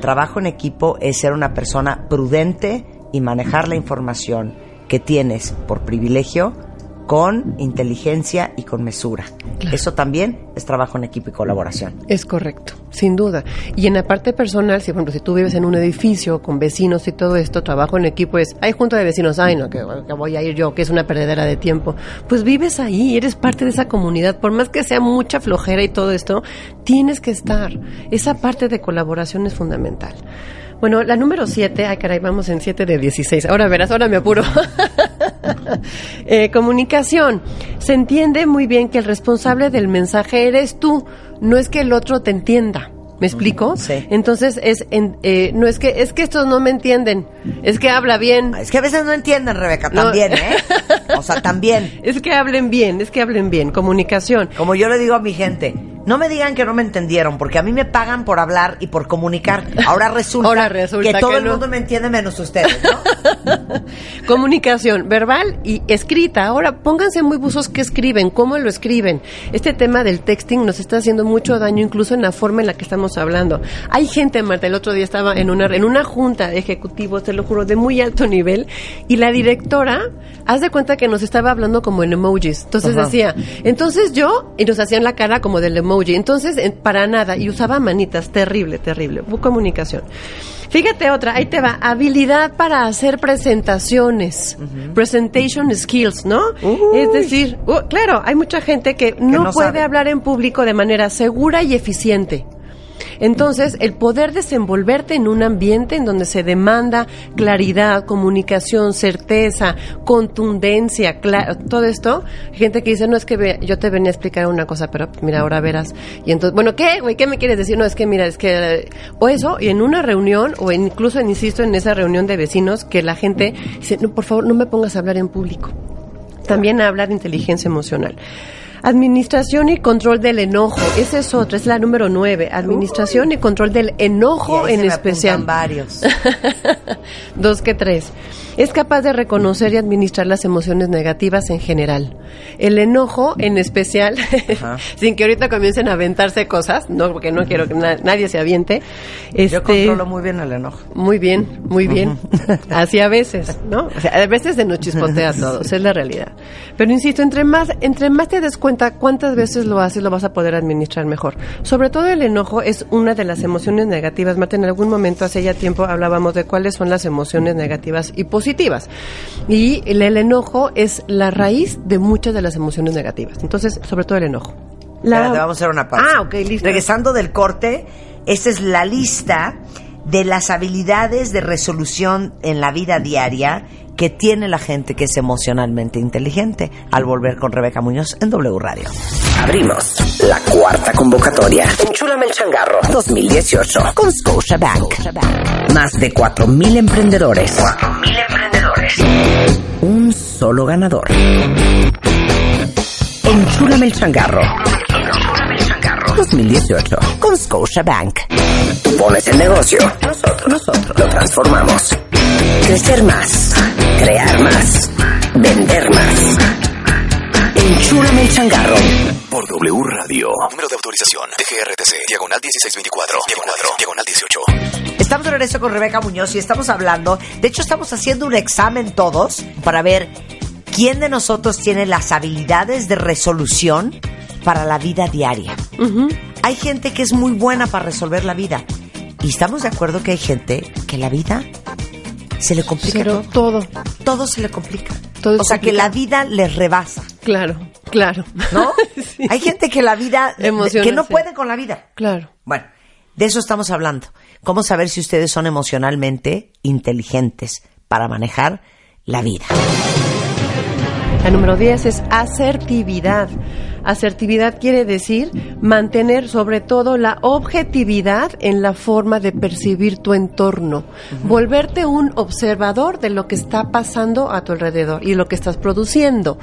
Trabajo en equipo es ser una persona prudente y manejar la información que tienes por privilegio con inteligencia y con mesura. Eso también es trabajo en equipo y colaboración. Es correcto, sin duda. Y en la parte personal, si por ejemplo, si tú vives en un edificio con vecinos y todo esto, trabajo en equipo es, hay junta de vecinos, ay no, que, que voy a ir yo, que es una perdedera de tiempo. Pues vives ahí, eres parte de esa comunidad, por más que sea mucha flojera y todo esto, tienes que estar. Esa parte de colaboración es fundamental. Bueno, la número 7, ay caray, vamos en 7 de 16. Ahora verás, ahora me apuro. Eh, comunicación. Se entiende muy bien que el responsable del mensaje eres tú, no es que el otro te entienda. ¿Me explico? Sí. Entonces es en- eh, no es que es que estos no me entienden, es que habla bien. Es que a veces no entienden, Rebeca, No. también, ¿eh? O sea, también. Es que hablen bien, es que hablen bien, comunicación. Como yo le digo a mi gente, no me digan que no me entendieron, porque a mí me pagan por hablar y por comunicar. Ahora resulta, Ahora resulta que todo que el no. mundo me entiende menos ustedes, ¿no? Comunicación verbal y escrita. Ahora, pónganse muy buzos que escriben, cómo lo escriben. Este tema del texting nos está haciendo mucho daño incluso en la forma en la que estamos hablando. Hay gente, Marta, el otro día estaba en una en una junta de ejecutivos, te lo juro, de muy alto nivel y la directora, haz de cuenta que nos estaba hablando como en emojis. Entonces Ajá. decía, entonces yo, y nos hacían la cara como del emoji. Entonces, en- para nada, y usaba manitas, terrible, terrible. Comunicación. Fíjate otra, ahí te va, habilidad para hacer presentaciones, presentation skills, ¿no? Es decir, uh, claro, hay mucha gente que no, no puede sabe. hablar en público de manera segura y eficiente. Entonces, el poder desenvolverte en un ambiente en donde se demanda claridad, comunicación, certeza, contundencia, todo esto, gente que dice, no es que yo te venía a explicar una cosa, pero mira, ahora verás. Y entonces, bueno, ¿qué, güey? ¿Qué me quieres decir? No, es que mira, es que... O eso, y en una reunión, o incluso, insisto, en esa reunión de vecinos, que la gente dice, no, por favor, no me pongas a hablar en público. También habla de inteligencia emocional. Administración y control del enojo. Esa es otra, es la número nueve. Administración y control del enojo Y en se me especial. varios. Dos que tres. Es capaz de reconocer y administrar las emociones negativas en general. El enojo en especial, sin que ahorita comiencen a aventarse cosas, no, porque no quiero que na- nadie se aviente. Yo Este, controlo muy bien el enojo. muy bien, muy bien. Así a veces, ¿no? O sea, a veces se nos chispotea a todos, es la realidad. Pero insisto, entre más, entre más te des cuenta cuántas veces lo haces, lo vas a poder administrar mejor. Sobre todo el enojo es una de las emociones negativas. Marta, en algún momento, hace ya tiempo, hablábamos de cuáles son las emociones negativas y positivas. Y el, el enojo es la raíz de muchas de las emociones negativas. Entonces, sobre todo el enojo. La- Espérate, vamos a hacer una pausa. Ah, ok, listo. Regresando del corte, esta es la lista de las habilidades de resolución en la vida diaria que tiene la gente que es emocionalmente inteligente. Al volver con Rebeca Muñoz en W Radio. Abrimos la cuarta convocatoria. Enchúlame el changarro 2018 con Scotia Bank. Más de 4.000 emprendedores. 4.000 emprendedores. Un solo ganador. Enchúlame el changarro 2018 con Scotia Bank. Pones el negocio. Nosotros, nosotros lo transformamos. Crecer más. Crear más. Vender más. Enchúlame el changarro. Por W Radio. Número de autorización. TGRTC. Diagonal 1624. Diagonal, diagonal 18. Estamos de regreso con Rebeca Muñoz y estamos hablando, de hecho estamos haciendo un examen todos para ver quién de nosotros tiene las habilidades de resolución para la vida diaria. Hay gente que es muy buena para resolver la vida y estamos de acuerdo que hay gente que la vida se le complica Pero todo. todo. Todo se le complica. Todo o sea que la vida les rebasa, Claro, claro. ¿no? Sí. Hay gente que la vida, Emociona, que no sí. puede con la vida. Claro. Bueno, de eso estamos hablando. ¿Cómo saber si ustedes son emocionalmente inteligentes para manejar la vida? La número 10 es asertividad. Asertividad quiere decir mantener sobre todo la objetividad en la forma de percibir tu entorno. Volverte un observador de lo que está pasando a tu alrededor y lo que estás produciendo.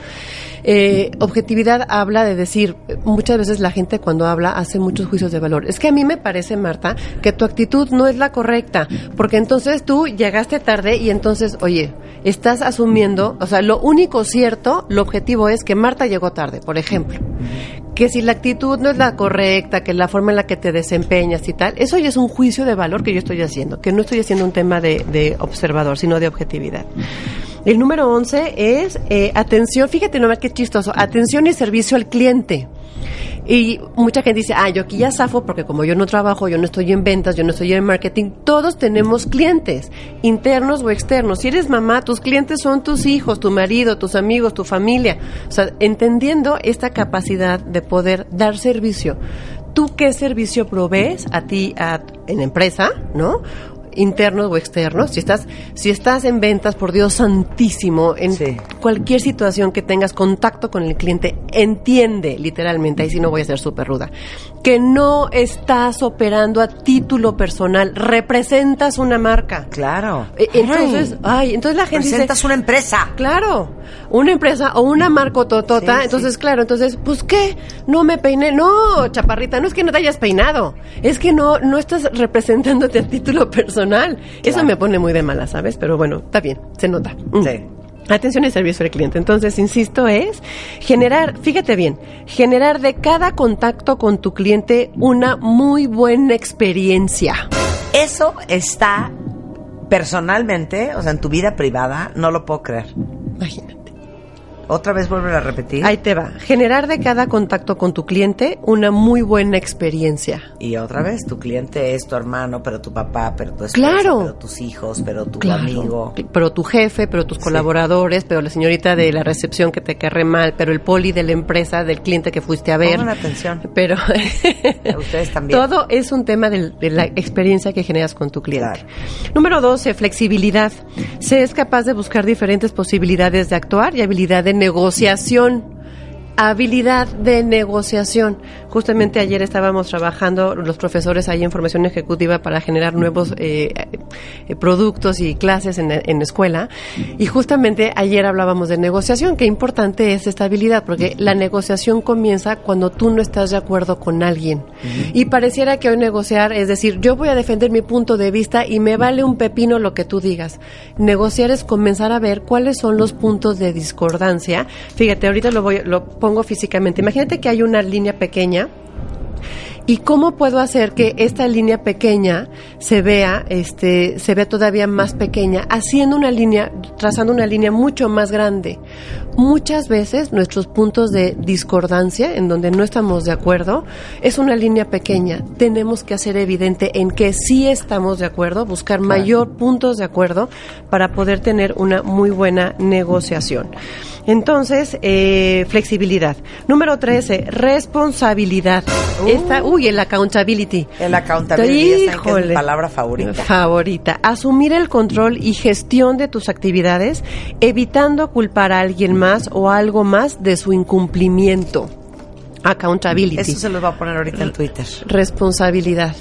Eh, objetividad habla de decir, muchas veces la gente cuando habla hace muchos juicios de valor. Es que a mí me parece, Marta, que tu actitud no es la correcta, porque entonces tú llegaste tarde y entonces, oye, estás asumiendo, o sea, lo único cierto, lo objetivo es que Marta llegó tarde, por ejemplo. Que si la actitud no es la correcta, que la forma en la que te desempeñas y tal, eso ya es un juicio de valor que yo estoy haciendo, que no estoy haciendo un tema de, de observador, sino de objetividad. El número 11 es eh, atención, fíjate nomás qué chistoso, atención y servicio al cliente. Y mucha gente dice, ah, yo aquí ya zafo porque como yo no trabajo, yo no estoy en ventas, yo no estoy en marketing, todos tenemos clientes, internos o externos. Si eres mamá, tus clientes son tus hijos, tu marido, tus amigos, tu familia. O sea, entendiendo esta capacidad de poder dar servicio. ¿Tú qué servicio provees a ti a, en empresa, no? Internos o externos, si estás, si estás en ventas, por Dios santísimo, en Sí. cualquier situación que tengas contacto con el cliente, entiende literalmente, ahí sí no voy a ser súper ruda, que no estás operando a título personal, representas una marca. Claro. Eh, Entonces, ay, entonces la gente dice, Presentas una empresa. Claro, una empresa o una marcototota, Sí, entonces claro, entonces, pues qué, no me peiné, no, chaparrita, no es que no te hayas peinado, es que no, no estás representándote a título personal. Eso me pone muy de mala, ¿sabes? Pero bueno, está bien, se nota. Mm. Sí. Atención y servicio al cliente. Entonces, insisto, es generar, fíjate bien, generar de cada contacto con tu cliente una muy buena experiencia. Eso está personalmente, o sea, en tu vida privada, no lo puedo creer. Imagínate. Otra vez vuelve a repetir. Ahí te va. Generar de cada contacto con tu cliente una muy buena experiencia. Y otra vez, tu cliente es tu hermano, pero tu papá, pero tu esposa, Claro. pero tus hijos, pero tu Claro. amigo. Pero tu jefe, pero tus colaboradores, pero la señorita de la recepción que te querré mal, pero el poli de la empresa, del cliente que fuiste a ver. Pongan atención. Pero Ustedes también. todo es un tema de la experiencia que generas con tu cliente. Número 12, flexibilidad. Se es capaz de buscar diferentes posibilidades de actuar y habilidad negociación. Habilidad de negociación. Justamente ayer estábamos trabajando los profesores ahí en formación ejecutiva para generar nuevos eh, eh, productos y clases en, en escuela. Y justamente ayer hablábamos de negociación. Qué importante es esta habilidad, porque la negociación comienza cuando tú no estás de acuerdo con alguien. Y pareciera que hoy negociar es decir, yo voy a defender mi punto de vista y me vale un pepino lo que tú digas. Negociar es comenzar a ver cuáles son los puntos de discordancia. Fíjate, ahorita lo voy, lo pongo físicamente. Imagínate que hay una línea pequeña ¿Y cómo puedo hacer que esta línea pequeña se vea, este, se vea todavía más pequeña, haciendo una línea, trazando una línea mucho más grande? Muchas veces nuestros puntos de discordancia, en donde no estamos de acuerdo, es una línea pequeña. Tenemos que hacer evidente en que sí estamos de acuerdo, buscar mayor puntos de acuerdo para poder tener una muy buena negociación. Entonces, eh, flexibilidad. Número 13, responsabilidad. Esta, uy, el accountability. El accountability, que es mi Híjole. palabra favorita. Favorita. Asumir el control y gestión de tus actividades, evitando culpar a alguien más o a algo más de su incumplimiento. Accountability. Eso se los va a poner ahorita en Twitter. Responsabilidad.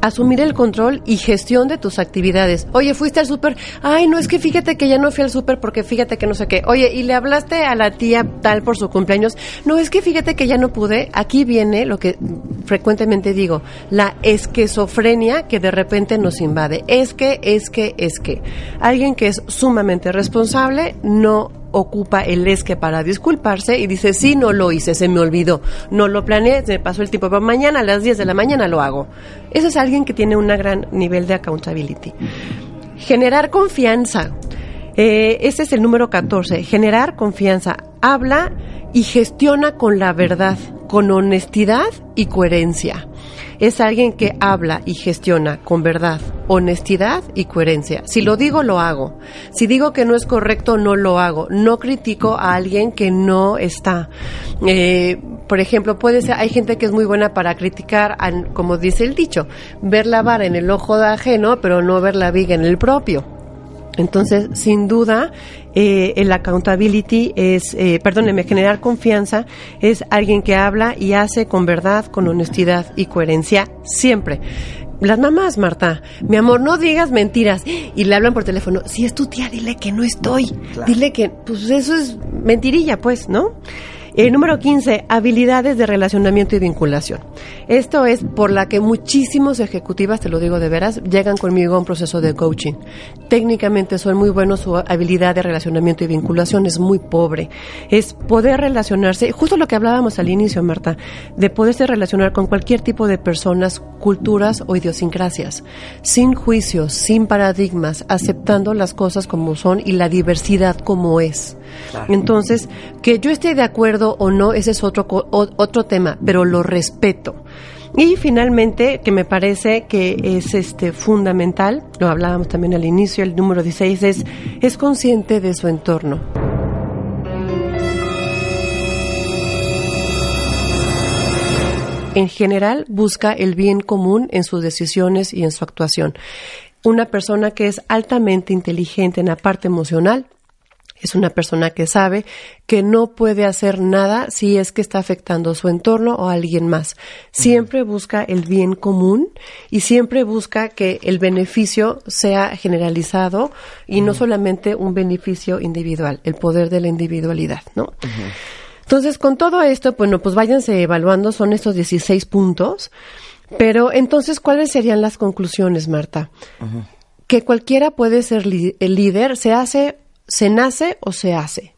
Asumir el control y gestión de tus actividades. Oye, fuiste al súper. Ay, no, es que fíjate que ya no fui al súper porque fíjate que no sé qué. Oye, y le hablaste a la tía tal por su cumpleaños. No, es que fíjate que ya no pude. Aquí viene lo que frecuentemente digo, la esquizofrenia que de repente nos invade. Es que, es que, es que. Alguien que es sumamente responsable no ocupa el es que para disculparse y dice, sí, no lo hice, se me olvidó, no lo planeé, se me pasó el tiempo, pero mañana a las 10 de la mañana lo hago. Eso es alguien que tiene un gran nivel de accountability. Generar confianza. Eh, este es el número 14. Generar confianza. Habla y gestiona con la verdad, con honestidad y coherencia. Es alguien que habla y gestiona con verdad, honestidad y coherencia. Si lo digo, lo hago. Si digo que no es correcto, no lo hago. No critico a alguien que no está. Eh, por ejemplo, puede ser, hay gente que es muy buena para criticar, como dice el dicho, ver la vara en el ojo de ajeno, pero no ver la viga en el propio. Entonces, sin duda, eh, el accountability es, eh, perdóneme, generar confianza es alguien que habla y hace con verdad, con honestidad y coherencia siempre. Las mamás, Marta, mi amor, no digas mentiras. Y le hablan por teléfono. Si es tu tía, dile que no estoy. Dile que, pues eso es mentirilla, pues, ¿no? Eh, número 15, habilidades de relacionamiento y vinculación. Esto es por la que muchísimos ejecutivas, te lo digo de veras, llegan conmigo a un proceso de coaching. Técnicamente son muy buenos, su habilidad de relacionamiento y vinculación es muy pobre. Es poder relacionarse, justo lo que hablábamos al inicio, Marta, de poderse relacionar con cualquier tipo de personas, culturas o idiosincrasias, sin juicios, sin paradigmas, aceptando las cosas como son y la diversidad como es. Entonces, que yo esté de acuerdo o no, ese es otro, otro tema, pero lo respeto. Y finalmente, que me parece que es este fundamental, lo hablábamos también al inicio, el número 16 es, es consciente de su entorno. En general, busca el bien común en sus decisiones y en su actuación. Una persona que es altamente inteligente en la parte emocional es una persona que sabe que no puede hacer nada si es que está afectando su entorno o a alguien más. Siempre busca el bien común y siempre busca que el beneficio sea generalizado y no solamente un beneficio individual, el poder de la individualidad, ¿no? Entonces, con todo esto, bueno, pues váyanse evaluando, son estos 16 puntos. Pero entonces, ¿cuáles serían las conclusiones, Marta? Que cualquiera puede ser el líder, se hace, se nace o se hace.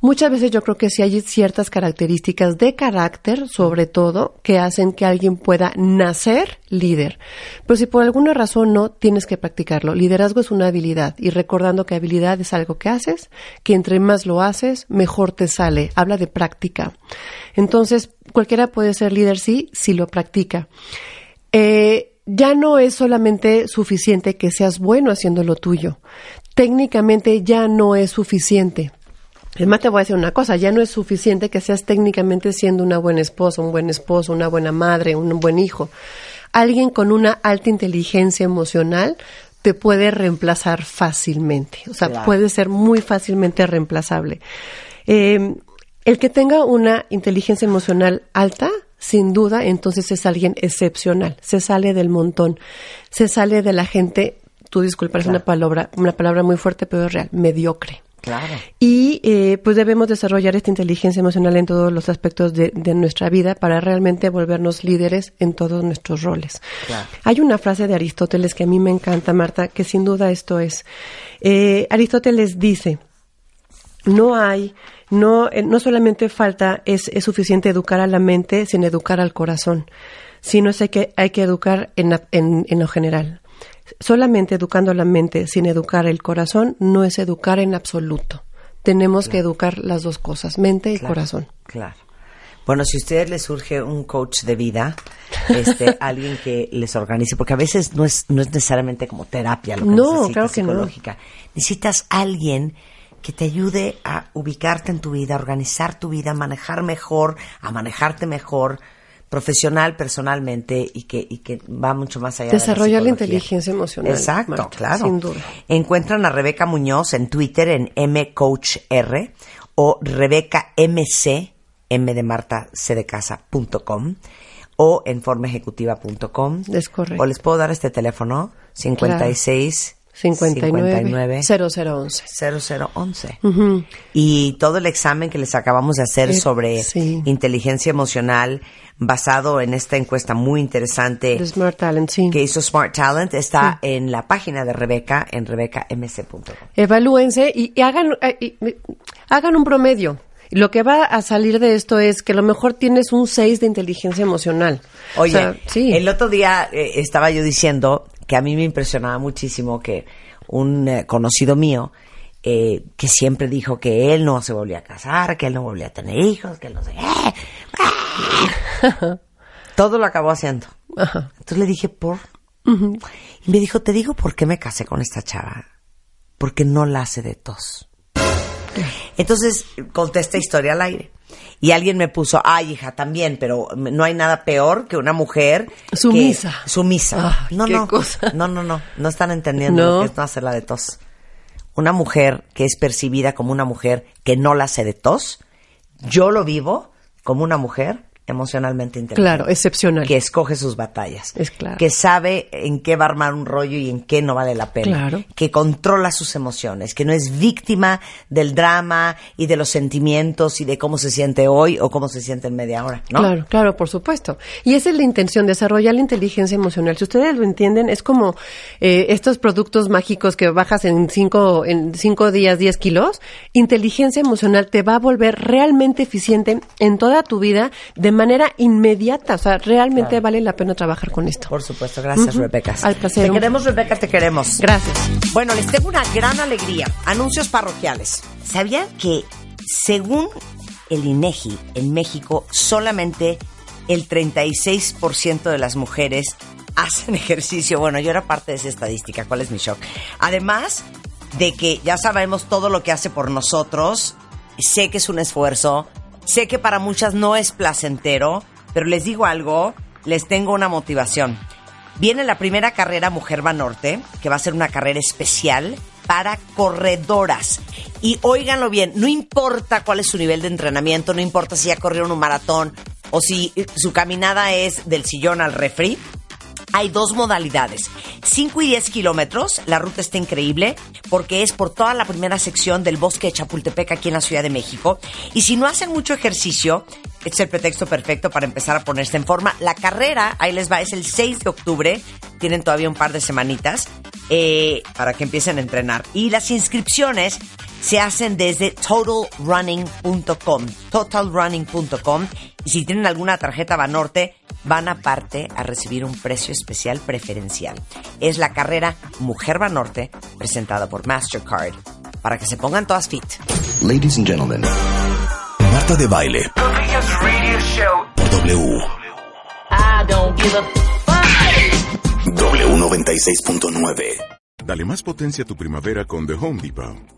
Muchas veces yo creo que sí hay ciertas características de carácter, sobre todo, que hacen que alguien pueda nacer líder. Pero si por alguna razón no, tienes que practicarlo. Liderazgo es una habilidad y recordando que habilidad es algo que haces, que entre más lo haces, mejor te sale. Habla de práctica. Entonces, cualquiera puede ser líder, sí, si lo practica. Eh, ya no es solamente suficiente que seas bueno haciendo lo tuyo. Técnicamente ya no es suficiente. Es más, te voy a decir una cosa, ya no es suficiente que seas técnicamente siendo una buena esposa, un buen esposo, una buena madre, un buen hijo. Alguien con una alta inteligencia emocional te puede reemplazar fácilmente. O sea, Claro. puede ser muy fácilmente reemplazable. Eh, El que tenga una inteligencia emocional alta, sin duda, entonces es alguien excepcional. Se sale del montón, se sale de la gente. Tú disculpas, es una palabra, una palabra muy fuerte, pero es real, mediocre. Claro. Y eh, pues debemos desarrollar esta inteligencia emocional en todos los aspectos de, de nuestra vida para realmente volvernos líderes en todos nuestros roles. Claro. Hay una frase de Aristóteles que a mí me encanta, Marta, que sin duda esto es. Eh, Aristóteles dice, no hay, no, eh, no solamente falta, es, es suficiente educar a la mente sin educar al corazón, sino es que hay que educar en, en, en lo general. Solamente educando la mente sin educar el corazón no es educar en absoluto. Tenemos que educar las dos cosas, mente y Claro, corazón. Claro. Bueno, si a ustedes les surge un coach de vida, este, alguien que les organice, porque a veces no es, no es necesariamente como terapia lo que No, necesitas, claro que no. psicológica. Necesitas alguien que te ayude a ubicarte en tu vida, a organizar tu vida, a manejar mejor, a manejarte mejor, profesional, personalmente, y que, y que va mucho más allá Desarrollar de la la, inteligencia emocional. Exacto, Marta, claro. Sin duda. Encuentran a Rebeca Muñoz en Twitter en mcoachr o Rebeca MC, M de Marta, C de casa, punto com, o en formaejecutiva.com. Es correcto. O les puedo dar este teléfono, 56 59 0011. 0011. Ujú. Y todo el examen que les acabamos de hacer Eh, sobre sí. inteligencia emocional, basado en esta encuesta muy interesante The Smart Talent, sí. que hizo Smart Talent, está en la página de Rebeca, en rebecamc.com. Evalúense y, y hagan, eh, y- y- hagan un promedio. Lo que va a salir de esto es que a lo mejor tienes un 6 de inteligencia emocional. Oye, O sea, sí. el otro día eh, estaba yo diciendo que a mí me impresionaba muchísimo que un eh, conocido mío, eh, que siempre dijo que él no se volvía a casar, que él no volvía a tener hijos, que él no sé. Todo lo acabó haciendo. Ajá. Entonces le dije, ¿por? Y me dijo, te digo por qué me casé con esta chava. Porque no la hace de tos. Entonces conté esta historia al aire. Y alguien me puso, ay hija, también, pero no hay nada peor que una mujer que- Sumisa. sumisa. Ay, no, qué no, cosa. no, no, no, no están entendiendo No. lo que es no hacerla de tos. Una mujer que es percibida como una mujer que no la hace de tos, yo lo vivo como una mujer emocionalmente inteligente. Claro, excepcional. Que escoge sus batallas. Es claro. Que sabe en qué va a armar un rollo y en qué no vale la pena. Claro. Que controla sus emociones, que no es víctima del drama y de los sentimientos y de cómo se siente hoy o cómo se siente en media hora, ¿no? Claro, claro, por supuesto. Y esa es la intención, desarrollar la inteligencia emocional. Si ustedes lo entienden, es como eh, estos productos mágicos que bajas en cinco, en cinco días 10 kilos. Inteligencia emocional te va a volver realmente eficiente en toda tu vida de manera inmediata. O sea, realmente Claro. vale la pena trabajar con esto. Por supuesto, gracias Ujú. Rebeca. Al placer. Te queremos Rebeca, te queremos. Gracias. Bueno, les tengo una gran alegría. Anuncios parroquiales. ¿Sabían que según el INEGI en México solamente el 36% de las mujeres hacen ejercicio? Bueno, yo era parte de esa estadística. ¿Cuál es mi shock? Además de que ya sabemos todo lo que hace por nosotros, sé que es un esfuerzo, sé que para muchas no es placentero, pero les digo algo, les tengo una motivación. Viene la primera carrera Mujer Va Norte, que va a ser una carrera especial para corredoras. Y óiganlo bien, no importa cuál es su nivel de entrenamiento, no importa si ya corrieron un maratón o si su caminada es del sillón al refri, hay dos modalidades. 5 y 10 kilómetros. La ruta está increíble porque es por toda la primera sección del bosque de Chapultepec aquí en la Ciudad de México. Y si no hacen mucho ejercicio, es el pretexto perfecto para empezar a ponerse en forma. La carrera, ahí les va, es el 6 de octubre. Tienen todavía un par de semanitas eh, para que empiecen a entrenar. Y las inscripciones se hacen desde totalrunning.com. Totalrunning.com. Y si tienen alguna tarjeta Banorte, van aparte a recibir un precio especial preferencial. Es la carrera Mujer Banorte presentada por Mastercard. Para que se pongan todas fit. Ladies and gentlemen, Marta de Baile. Por W. W96.9. Dale más potencia a tu primavera con The Home Depot.